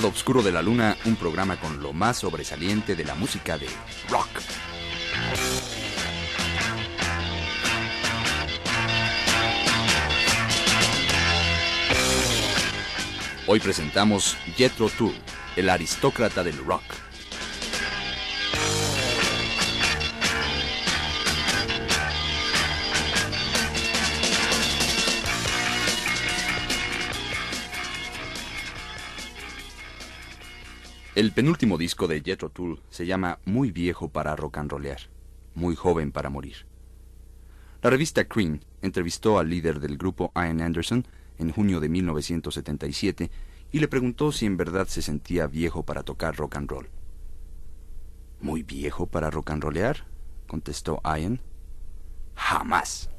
lado oscuro de la luna, un programa con lo más sobresaliente de la música de rock. Hoy presentamos Jethro Tull, el aristócrata del rock. El penúltimo disco de Jethro Tull se llama Muy viejo para rock and rollear, muy joven para morir. La revista Cream entrevistó al líder del grupo Ian Anderson en junio de 1977 y le preguntó si en verdad se sentía viejo para tocar rock and roll. ¿Muy viejo para rock and rollear? contestó Ian. Jamás.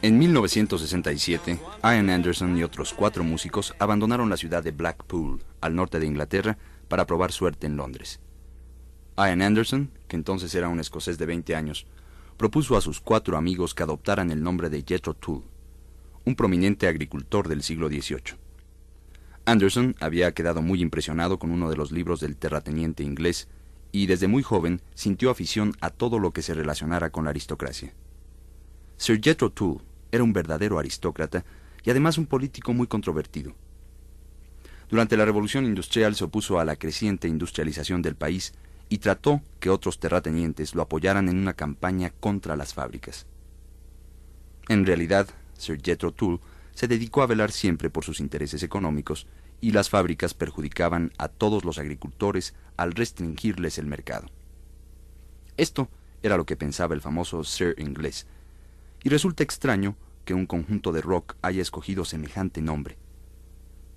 En 1967, Ian Anderson y otros cuatro músicos abandonaron la ciudad de Blackpool, al norte de Inglaterra, para probar suerte en Londres. Ian Anderson, que entonces era un escocés de 20 años, propuso a sus cuatro amigos que adoptaran el nombre de Jethro Tull, un prominente agricultor del siglo XVIII. Anderson había quedado muy impresionado con uno de los libros del terrateniente inglés y desde muy joven sintió afición a todo lo que se relacionara con la aristocracia. Sir Jethro Tull era un verdadero aristócrata y además un político muy controvertido. Durante la Revolución Industrial se opuso a la creciente industrialización del país y trató que otros terratenientes lo apoyaran en una campaña contra las fábricas. En realidad, Sir Jethro Tull se dedicó a velar siempre por sus intereses económicos y las fábricas perjudicaban a todos los agricultores al restringirles el mercado. Esto era lo que pensaba el famoso Sir inglés, y resulta extraño que un conjunto de rock haya escogido semejante nombre.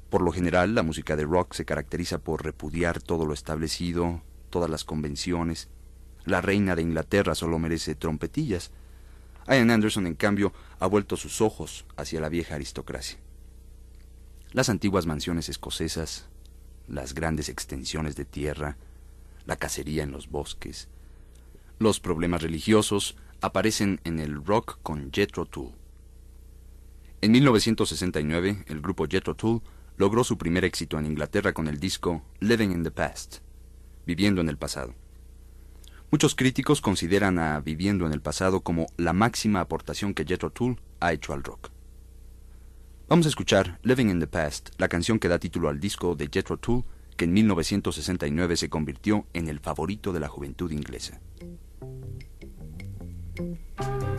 Por lo general, la música de rock se caracteriza por repudiar todo lo establecido, todas las convenciones. La reina de Inglaterra solo merece trompetillas. Ian Anderson, en cambio, ha vuelto sus ojos hacia la vieja aristocracia. Las antiguas mansiones escocesas, las grandes extensiones de tierra, la cacería en los bosques, los problemas religiosos, aparecen en el rock con Jethro Tull. En 1969, el grupo Jethro Tull logró su primer éxito en Inglaterra con el disco Living in the Past, Viviendo en el pasado. Muchos críticos consideran a Viviendo en el pasado como la máxima aportación que Jethro Tull ha hecho al rock. Vamos a escuchar Living in the Past, la canción que da título al disco de Jethro Tull, que en 1969 se convirtió en el favorito de la juventud inglesa. Thank you.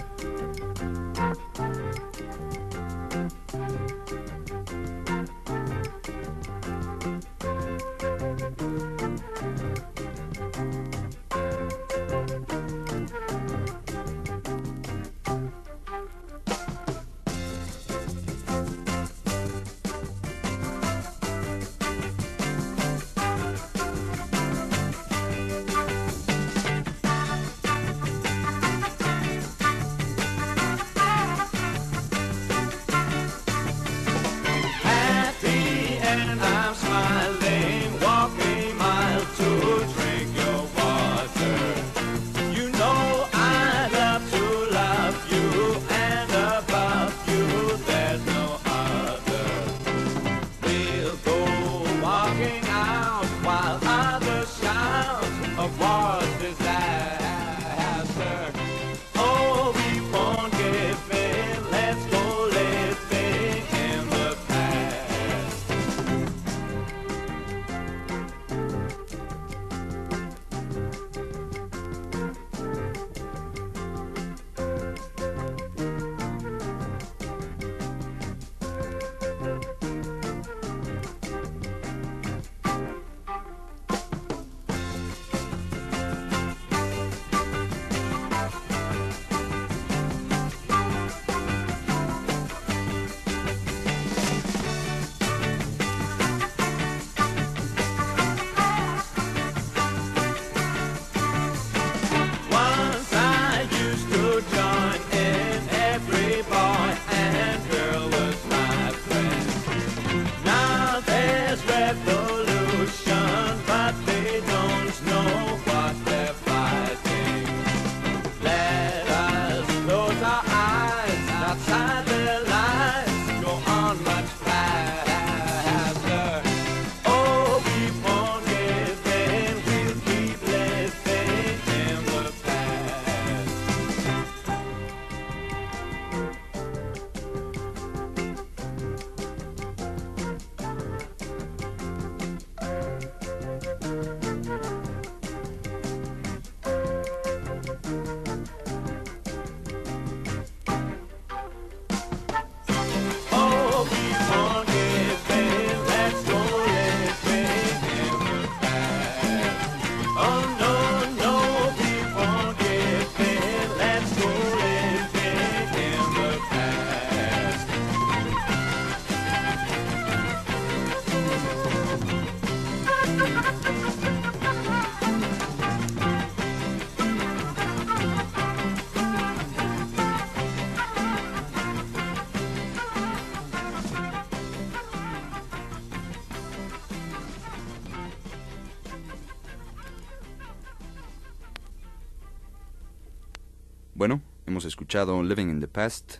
Living in the Past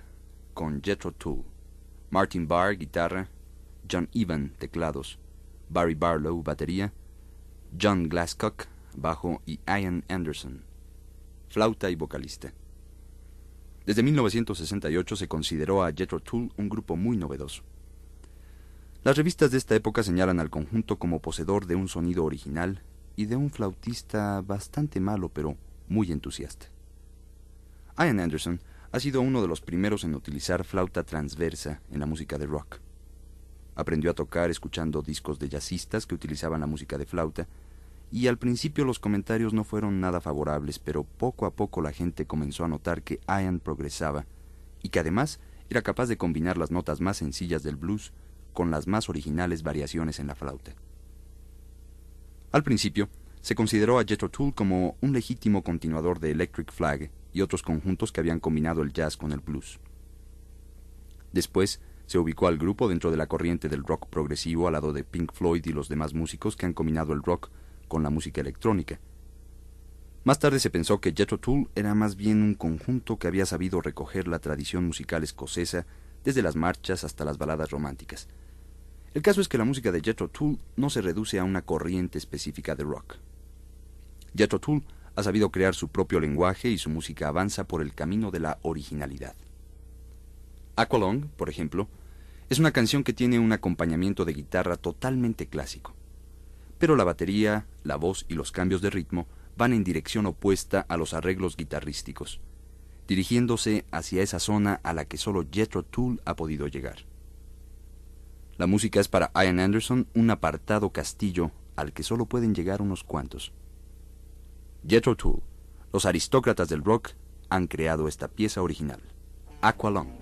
con Jethro Tull, Martin Barr, guitarra, John Evan, teclados, Barry Barlow, batería, John Glasscock, bajo y Ian Anderson, flauta y vocalista. Desde 1968 se consideró a Jethro Tull un grupo muy novedoso. Las revistas de esta época señalan al conjunto como poseedor de un sonido original y de un flautista bastante malo pero muy entusiasta. Ian Anderson ha sido uno de los primeros en utilizar flauta transversa en la música de rock. Aprendió a tocar escuchando discos de jazzistas que utilizaban la música de flauta, y al principio los comentarios no fueron nada favorables, pero poco a poco la gente comenzó a notar que Ian progresaba y que además era capaz de combinar las notas más sencillas del blues con las más originales variaciones en la flauta. Al principio, se consideró a Jethro Tull como un legítimo continuador de Electric Flag y otros conjuntos que habían combinado el jazz con el blues. Después, se ubicó al grupo dentro de la corriente del rock progresivo al lado de Pink Floyd y los demás músicos que han combinado el rock con la música electrónica. Más tarde se pensó que Jethro Tull era más bien un conjunto que había sabido recoger la tradición musical escocesa desde las marchas hasta las baladas románticas. El caso es que la música de Jethro Tull no se reduce a una corriente específica de rock. Jethro Tull ha sabido crear su propio lenguaje y su música avanza por el camino de la originalidad. Aqualong, por ejemplo, es una canción que tiene un acompañamiento de guitarra totalmente clásico. Pero la batería, la voz y los cambios de ritmo van en dirección opuesta a los arreglos guitarrísticos, dirigiéndose hacia esa zona a la que solo Jethro Tull ha podido llegar. La música es para Ian Anderson un apartado castillo al que solo pueden llegar unos cuantos. Jethro Tull, los aristócratas del rock, han creado esta pieza original, Aqualung.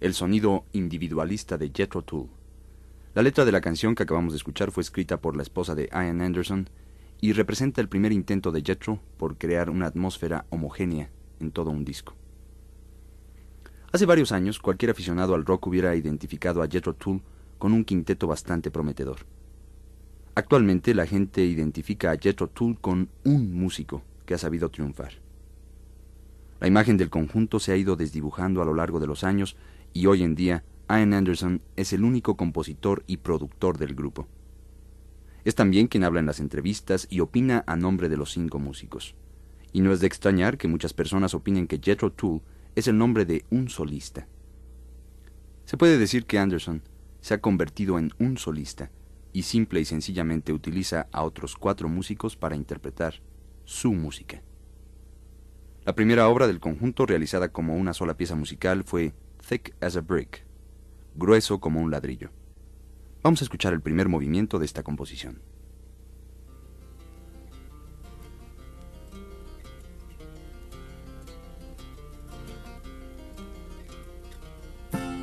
El sonido individualista de Jethro Tull. La letra de la canción que acabamos de escuchar fue escrita por la esposa de Ian Anderson y representa el primer intento de Jethro por crear una atmósfera homogénea en todo un disco. Hace varios años, cualquier aficionado al rock hubiera identificado a Jethro Tull con un quinteto bastante prometedor. Actualmente la gente identifica a Jethro Tull con un músico que ha sabido triunfar. La imagen del conjunto se ha ido desdibujando a lo largo de los años y hoy en día Ian Anderson es el único compositor y productor del grupo. Es también quien habla en las entrevistas y opina a nombre de los cinco músicos. Y no es de extrañar que muchas personas opinen que Jethro Tull es el nombre de un solista. Se puede decir que Anderson se ha convertido en un solista y simple y sencillamente utiliza a otros cuatro músicos para interpretar su música. La primera obra del conjunto realizada como una sola pieza musical fue Thick as a Brick, grueso como un ladrillo. Vamos a escuchar el primer movimiento de esta composición.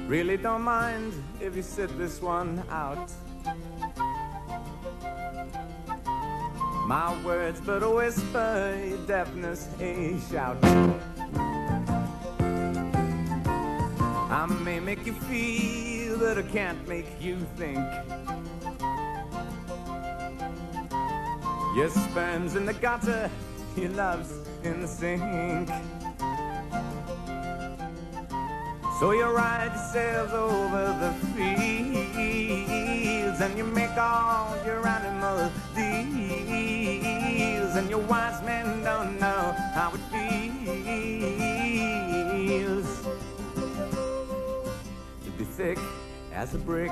Really don't mind if you sit this one out. My words but a whisper, your deafness a shout. I may make you feel, but I can't make you think. Your sperm's in the gutter, your love's in the sink. So you ride yourselves over the fields and you make all your animal deals and your wise men don't know how it feels to be thick as a brick.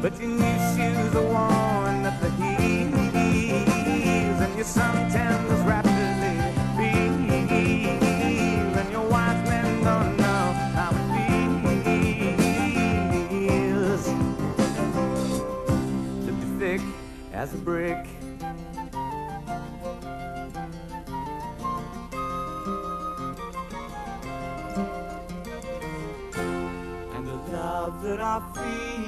but your new shoes are worn at the heels, and your suntan was rapidly peels, and your wise men don't know how it feels to be thick as a brick. And the love that I feel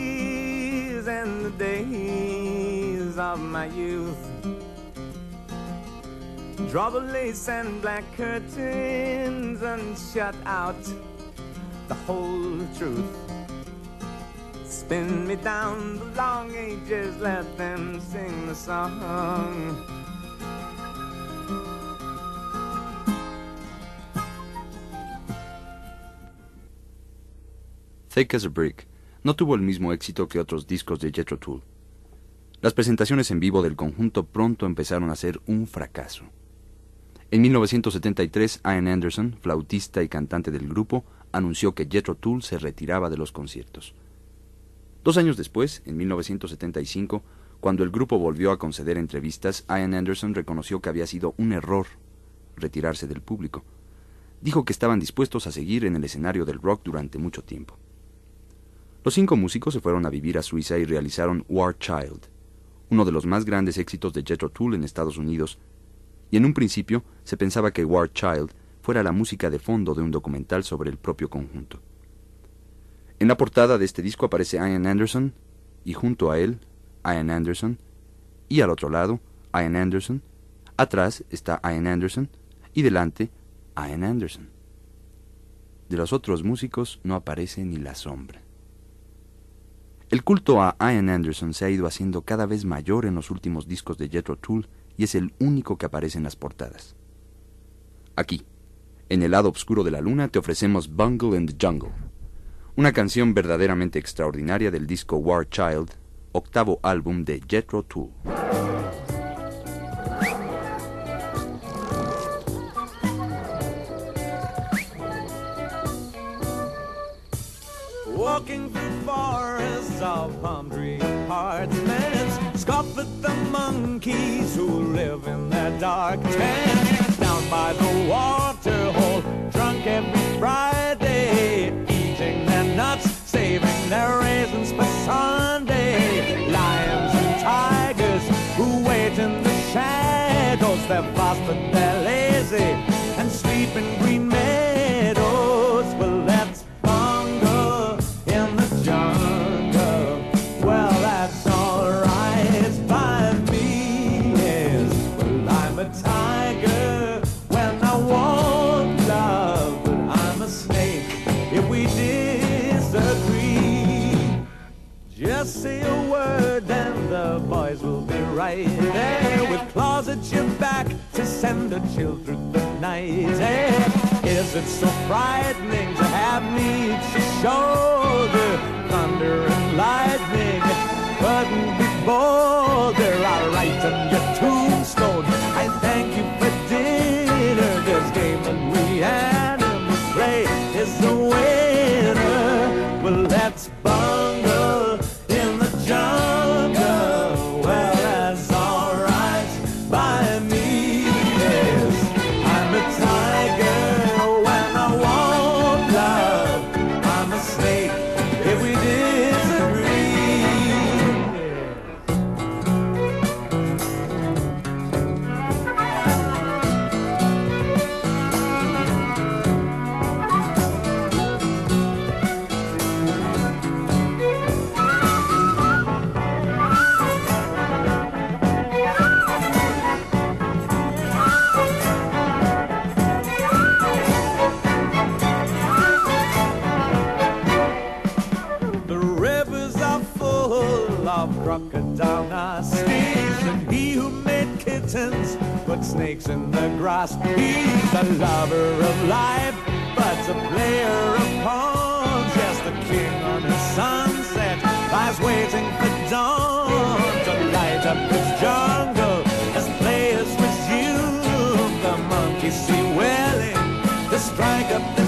and the days of my youth. Draw lace and black curtains and shut out the whole truth. Spin me down the long ages, let them sing the song. Thick as a Brick no tuvo el mismo éxito que otros discos de Jethro Tull. Las presentaciones en vivo del conjunto pronto empezaron a ser un fracaso. En 1973, Ian Anderson, flautista y cantante del grupo, anunció que Jethro Tull se retiraba de los conciertos. Dos años después, en 1975, cuando el grupo volvió a conceder entrevistas, Ian Anderson reconoció que había sido un error retirarse del público. Dijo que estaban dispuestos a seguir en el escenario del rock durante mucho tiempo. Los cinco músicos se fueron a vivir a Suiza y realizaron War Child, uno de los más grandes éxitos de Jethro Tull en Estados Unidos, y en un principio se pensaba que War Child fuera la música de fondo de un documental sobre el propio conjunto. En la portada de este disco aparece Ian Anderson, y junto a él, Ian Anderson, y al otro lado, Ian Anderson, atrás está Ian Anderson y delante, Ian Anderson. De los otros músicos no aparece ni la sombra. El culto a Ian Anderson se ha ido haciendo cada vez mayor en los últimos discos de Jethro Tull y es el único que aparece en las portadas. Aquí, en el lado oscuro de la luna, te ofrecemos Bungle in the Jungle, una canción verdaderamente extraordinaria del disco War Child, octavo álbum de Jethro Tull. Palm tree parchments, scoff at the monkeys who live in their dark tents. Down by the water hole, drunk every Friday, eating their nuts, saving their raisins for Sunday. Lions and tigers who wait in the shadows, they're fast of crocodile nasties, and he who made kittens put snakes in the grass. He's a lover of life, but's a player of pawns. Yes, the king on his sunset lies waiting for dawn to light up his jungle as players resume. The monkeys see willing to strike up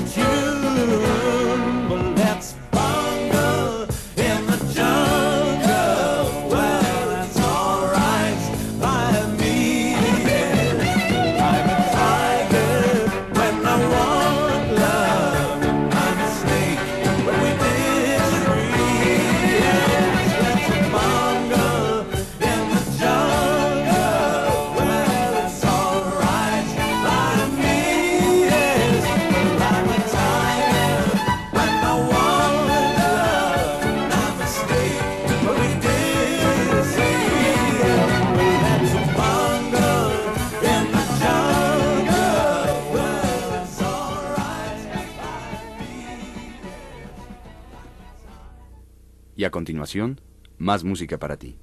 continuación, más música para ti.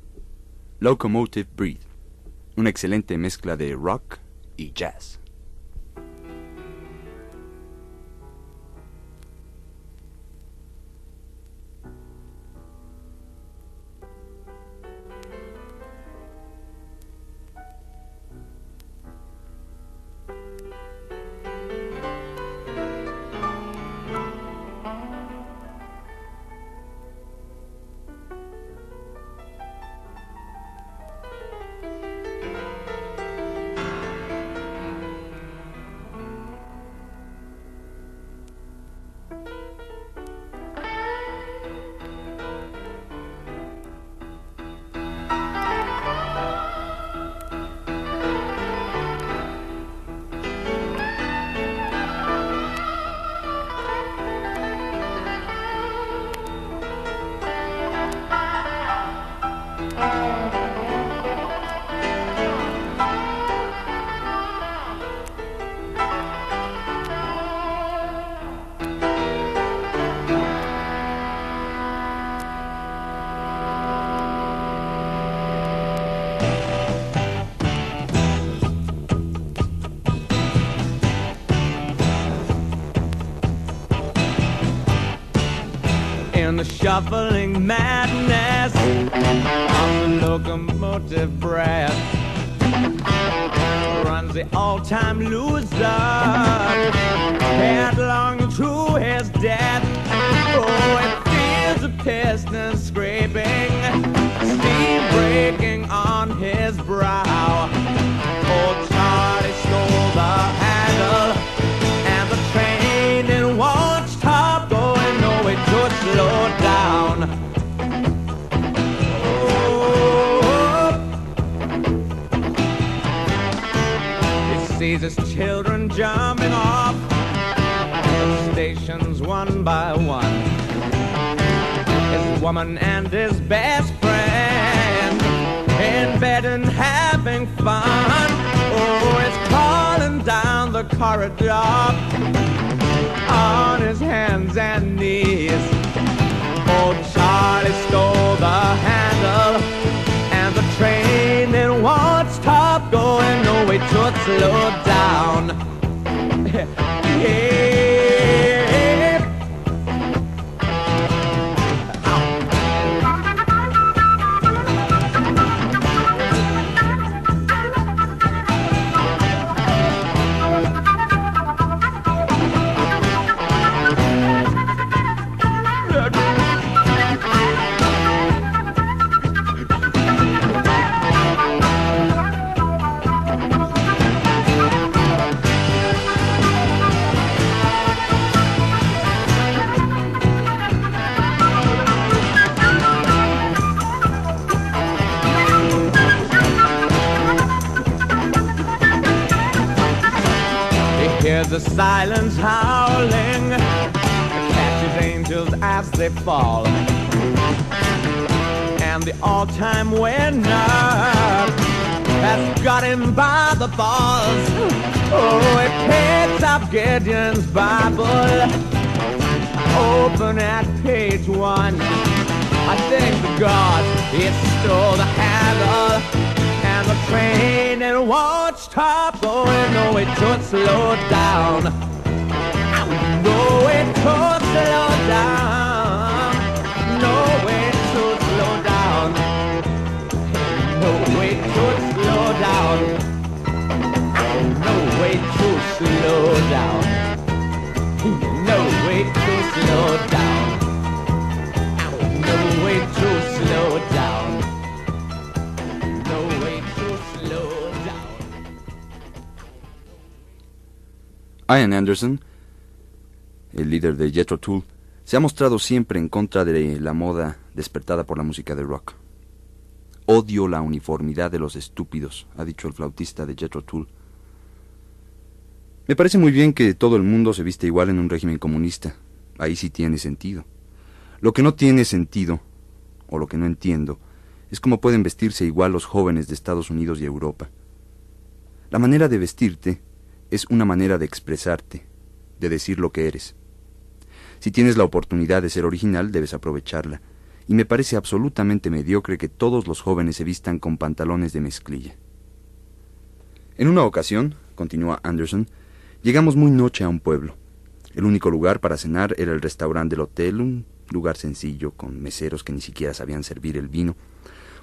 Locomotive Breed, una excelente mezcla de rock y jazz. The shuffling madness of the locomotive breath runs the all-time loser headlong to his death. Oh, it feels the piston scraping, steam breaking on his brow. Jumping off the stations one by one. His woman and his best friend in bed and having fun. Oh, he's crawling down the corridor on his hands and knees. Oh, Charlie stole the handle, and the train it won't stop going. No, it should slow down. Yeah. Silence howling, catches angels as they fall. And the all-time winner has got him by the balls. Oh, he picks up Gideon's Bible, open at page one. I think the God he stole the handle train it won't stop going. No, it should slow down. No, it should slow down. No, it should slow down. No, it should slow down. No, it should slow down. No, it should slow down. No, it should slow down. Ian Anderson, el líder de Jethro Tull, se ha mostrado siempre en contra de la moda despertada por la música de rock. Odio la uniformidad de los estúpidos, ha dicho el flautista de Jethro Tull. Me parece muy bien que todo el mundo se viste igual en un régimen comunista. Ahí sí tiene sentido. Lo que no tiene sentido, o lo que no entiendo, es cómo pueden vestirse igual los jóvenes de Estados Unidos y Europa. La manera de vestirte es una manera de expresarte, de decir lo que eres. Si tienes la oportunidad de ser original, debes aprovecharla, y me parece absolutamente mediocre que todos los jóvenes se vistan con pantalones de mezclilla. En una ocasión, continúa Anderson, llegamos muy noche a un pueblo. El único lugar para cenar era el restaurante del hotel, un lugar sencillo, con meseros que ni siquiera sabían servir el vino.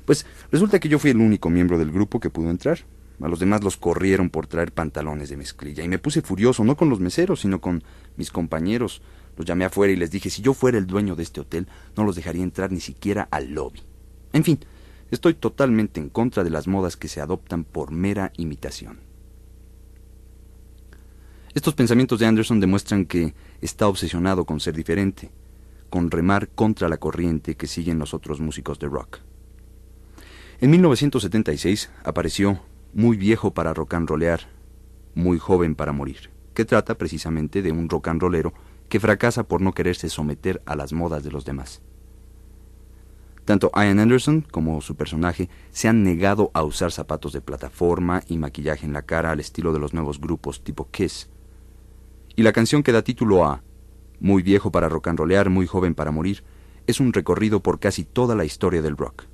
Pues resulta que yo fui el único miembro del grupo que pudo entrar. A los demás los corrieron por traer pantalones de mezclilla y me puse furioso, no con los meseros, sino con mis compañeros. Los llamé afuera y les dije, si yo fuera el dueño de este hotel, no los dejaría entrar ni siquiera al lobby. En fin, estoy totalmente en contra de las modas que se adoptan por mera imitación. Estos pensamientos de Anderson demuestran que está obsesionado con ser diferente, con remar contra la corriente que siguen los otros músicos de rock. En 1976 apareció Muy viejo para rock and rollear, muy joven para morir, que trata precisamente de un rock and rollero que fracasa por no quererse someter a las modas de los demás. Tanto Ian Anderson como su personaje se han negado a usar zapatos de plataforma y maquillaje en la cara al estilo de los nuevos grupos tipo Kiss. Y la canción que da título a Muy viejo para rock and rollear, muy joven para morir, es un recorrido por casi toda la historia del rock.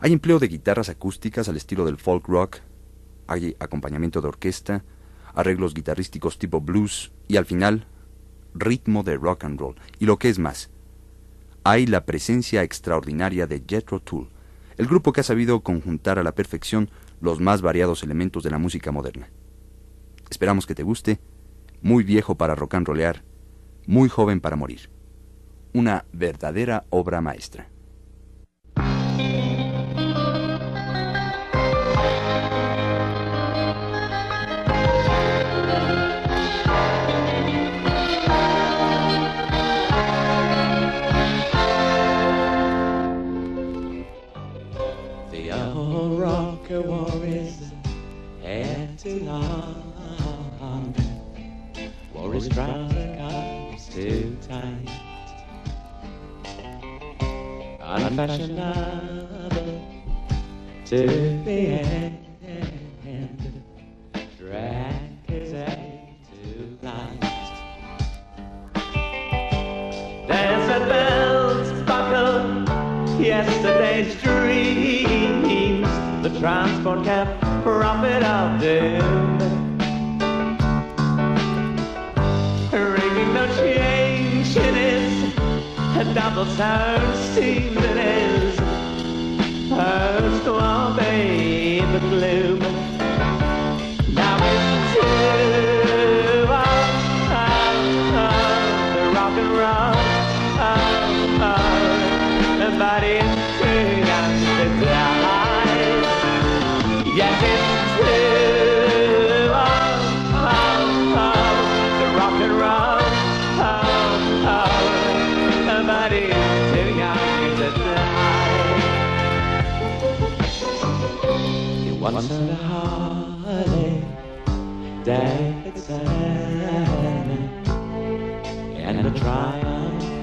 Hay empleo de guitarras acústicas al estilo del folk rock, hay acompañamiento de orquesta, arreglos guitarrísticos tipo blues y al final ritmo de rock and roll. Y lo que es más, hay la presencia extraordinaria de Jethro Tull, el grupo que ha sabido conjuntar a la perfección los más variados elementos de la música moderna. Esperamos que te guste, muy viejo para rock and rollear, muy joven para morir. Una verdadera obra maestra. Unfashionable to the end. Drag head to light. Desert bells buckle yesterday's dreams. The transport cab prophet of doom. double thirsty minutes. Hers to all baby blue.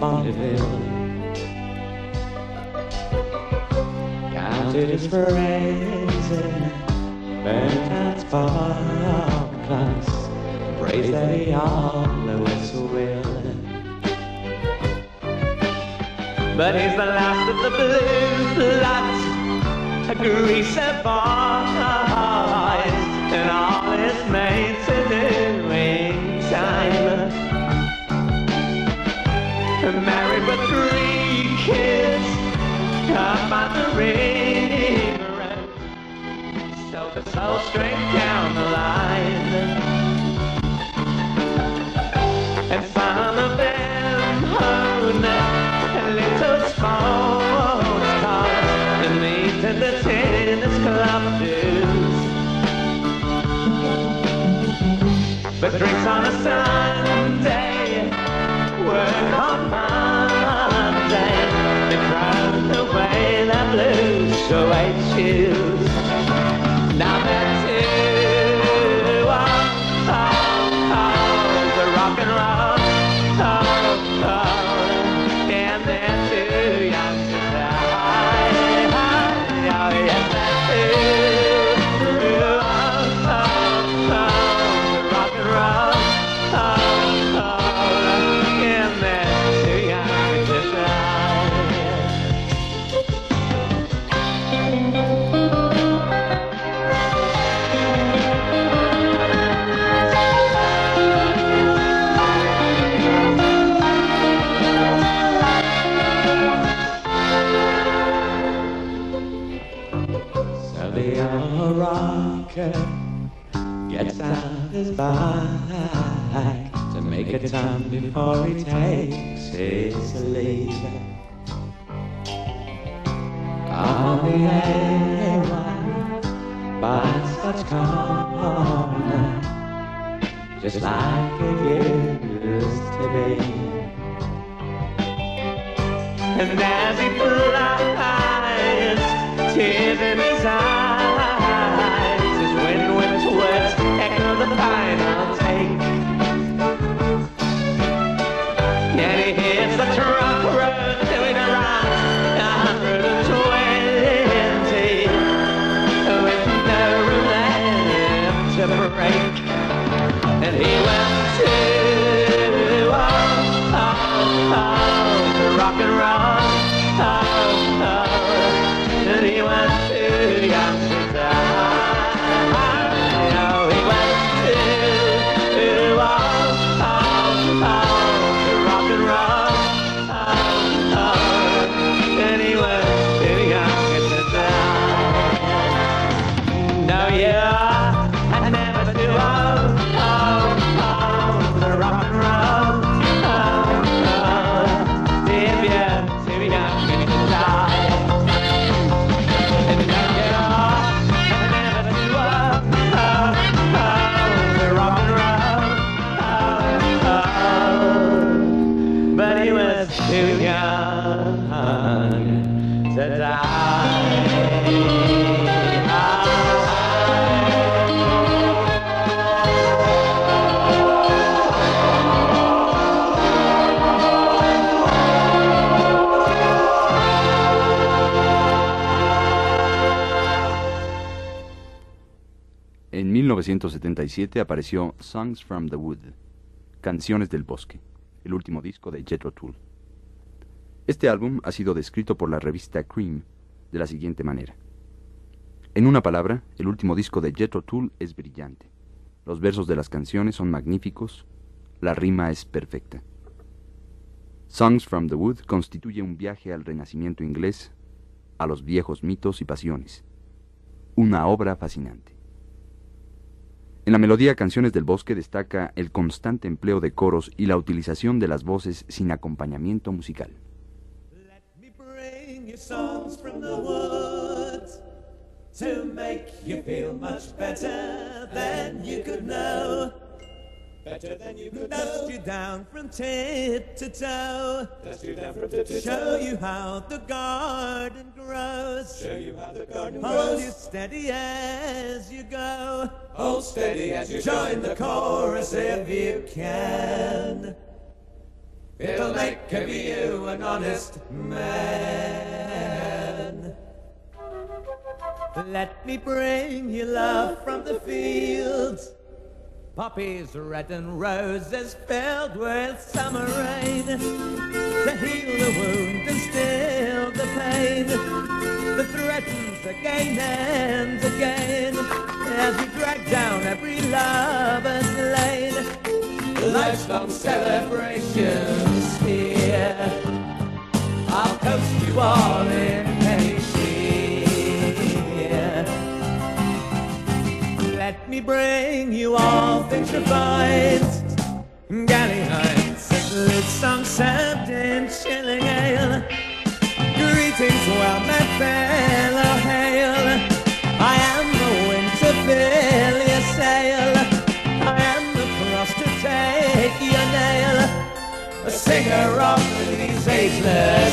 Hill. Counted his and burnt out spark class. Praise that he always will. But he's the last of the blue bloods a greaser boys and all his mates are doing Married with three kids up on the river so the soul straight down the line. And some of them own little sports cars and meet in the tennis club dues. But drinks on a Sunday, so I choose. Before he takes his leave. On the A1 by such corner, just like it used to be. And as 1977 apareció Songs from the Wood, Canciones del Bosque, el último disco de Jethro Tull. Este álbum ha sido descrito por la revista Cream de la siguiente manera. En una palabra, el último disco de Jethro Tull es brillante. Los versos de las canciones son magníficos, la rima es perfecta. Songs from the Wood constituye un viaje al renacimiento inglés, a los viejos mitos y pasiones. Una obra fascinante. En la melodía Canciones del Bosque destaca el constante empleo de coros y la utilización de las voces sin acompañamiento musical. Better than you could Dust you down from tip to toe. Dust you down from tip to toe. Show you how the garden grows. Show you how the garden grows. Hold you steady as you go. Hold steady as you join the chorus if you can. It'll make of you an honest man. Let me bring you love from the fields. Poppies red and roses filled with summer rain to heal the wound and still the pain that threatens again and again as we drag down every lover's lane. Life's long celebrations here. I'll coast you all in me bring you all things refined. Galley heights, lit served in chilling ale. Greetings, well met fellow hail. I am the to fill your sail. I am the cross to take your nail. A singer of these ageless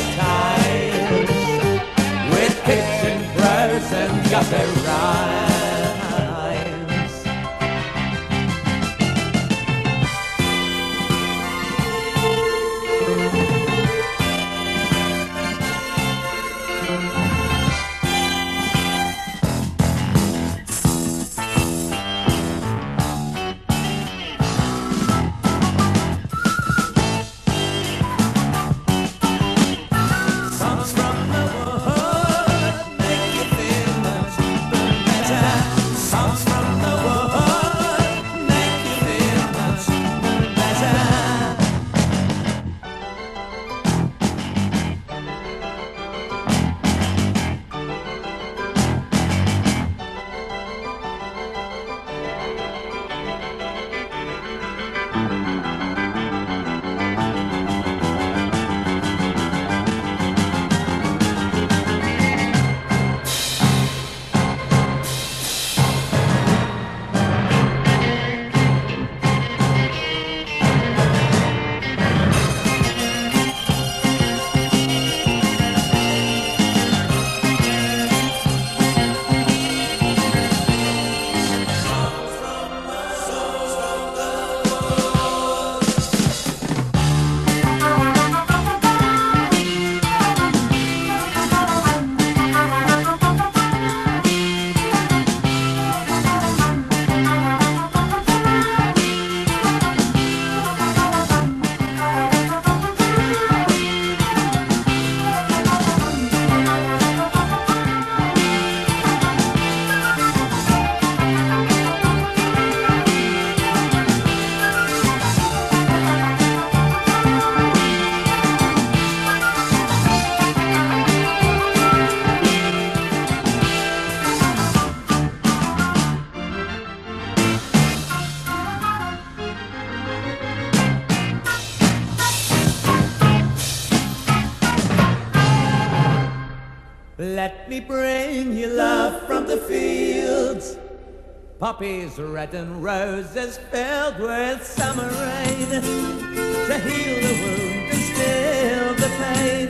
Poppies red and roses filled with summer rain to heal the wound and still the pain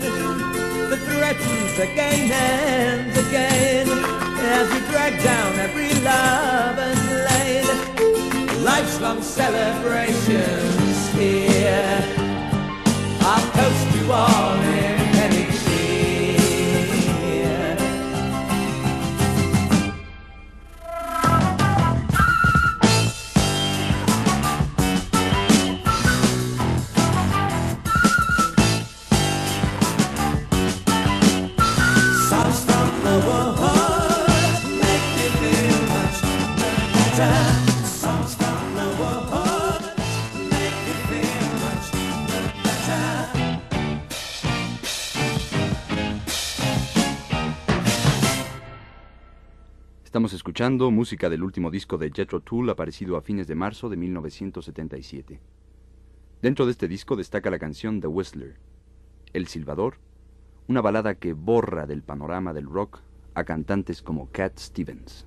that threatens again and again as we drag down every lover's lane. Life's long celebrations here. I'll coast you all escuchando música del último disco de Jethro Tull aparecido a fines de marzo de 1977. Dentro de este disco destaca la canción The Whistler, El Silbador, una balada que borra del panorama del rock a cantantes como Cat Stevens.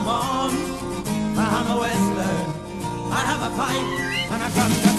Come on, I'm a whistler. I have a pipe and a drum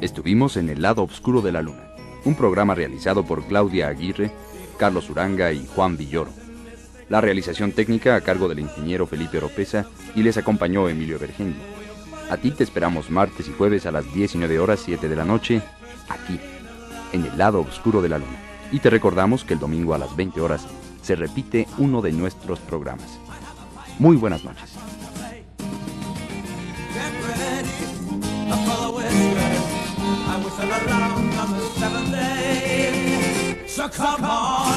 Estuvimos en El lado oscuro de la luna, un programa realizado por Claudia Aguirre, Carlos Uranga y Juan Villoro. La realización técnica a cargo del ingeniero Felipe Oropesa y les acompañó Emilio Vergendi. A ti te esperamos martes y jueves a las 19 horas 7 de la noche, aquí, en El lado oscuro de la luna. Y te recordamos que el domingo a las 20 horas se repite uno de nuestros programas. Muy buenas noches. 三旁。